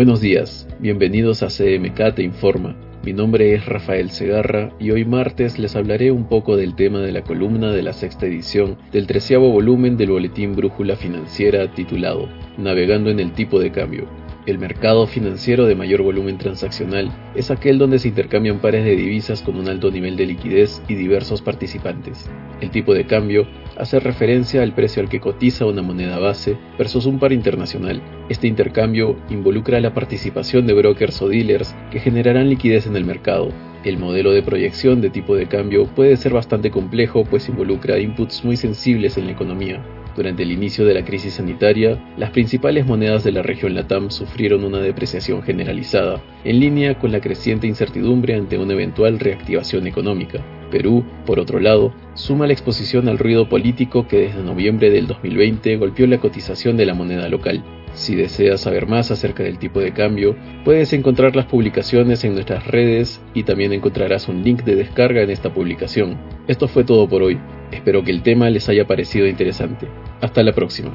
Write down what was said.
Buenos días, bienvenidos a CMK Te Informa. Mi nombre es Rafael Segarra y hoy martes les hablaré un poco del tema de la columna de la sexta edición del treceavo volumen del boletín Brújula Financiera titulado Navegando en el tipo de cambio. El mercado financiero de mayor volumen transaccional es aquel donde se intercambian pares de divisas con un alto nivel de liquidez y diversos participantes. El tipo de cambio hace referencia al precio al que cotiza una moneda base versus un par internacional. Este intercambio involucra la participación de brokers o dealers que generarán liquidez en el mercado. El modelo de proyección de tipo de cambio puede ser bastante complejo pues involucra inputs muy sensibles en la economía, durante el inicio de la crisis sanitaria, las principales monedas de la región LATAM sufrieron una depreciación generalizada, en línea con la creciente incertidumbre ante una eventual reactivación económica. Perú, por otro lado, suma la exposición al ruido político que desde noviembre del 2020 golpeó la cotización de la moneda local. Si deseas saber más acerca del tipo de cambio, puedes encontrar las publicaciones en nuestras redes y también encontrarás un link de descarga en esta publicación. Esto fue todo por hoy. Espero que el tema les haya parecido interesante. Hasta la próxima.